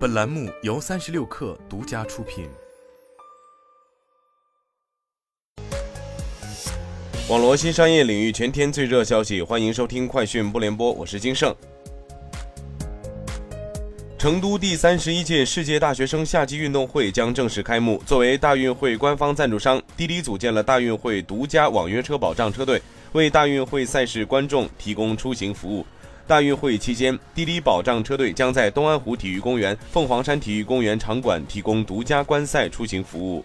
本栏目由三十六氪独家出品。网罗新商业领域全天最热消息，欢迎收听快讯不联播，我是金盛。成都第三十一届世界大学生夏季运动会将正式开幕。作为大运会官方赞助商，滴滴组建了大运会独家网约车保障车队，为大运会赛事观众提供出行服务。大运会期间，滴滴保障车队将在东安湖体育公园、凤凰山体育公园场馆提供独家观赛出行服务。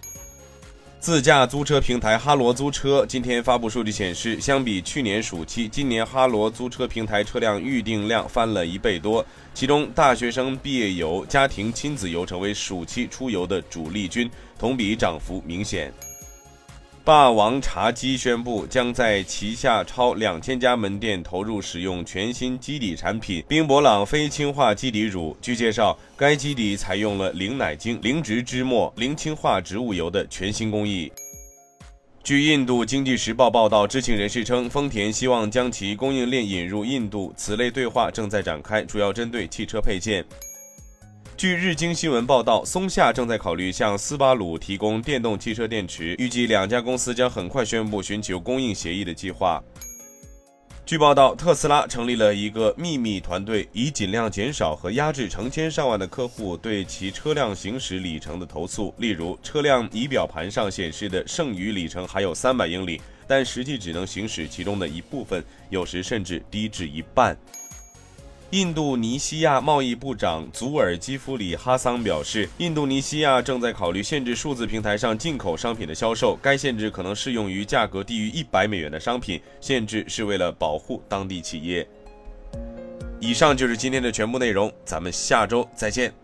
自驾租车平台哈罗租车今天发布数据显示，相比去年暑期，今年哈罗租车平台车辆预订量翻了一倍多，其中大学生毕业游、家庭亲子游成为暑期出游的主力军，同比涨幅明显。霸王茶姬宣布，将在旗下超两千家门店投入使用全新基底产品——冰博朗非氢化基底乳。据介绍，该基底采用了零奶精、零植脂末、零氢化植物油的全新工艺。据印度经济时报报道，知情人士称，丰田希望将其供应链引入印度，此类对话正在展开，主要针对汽车配件。据日经新闻报道，松下正在考虑向斯巴鲁提供电动汽车电池，预计两家公司将很快宣布寻求供应协议的计划。据报道，特斯拉成立了一个秘密团队，以尽量减少和压制成千上万的客户对其车辆行驶里程的投诉。例如，车辆仪表盘上显示的剩余里程还有三百英里，但实际只能行驶其中的一部分，有时甚至低至一半。印度尼西亚贸易部长祖尔基夫里哈桑表示，印度尼西亚正在考虑限制数字平台上进口商品的销售，该限制可能适用于价格低于一百美元的商品。限制是为了保护当地企业。以上就是今天的全部内容，咱们下周再见。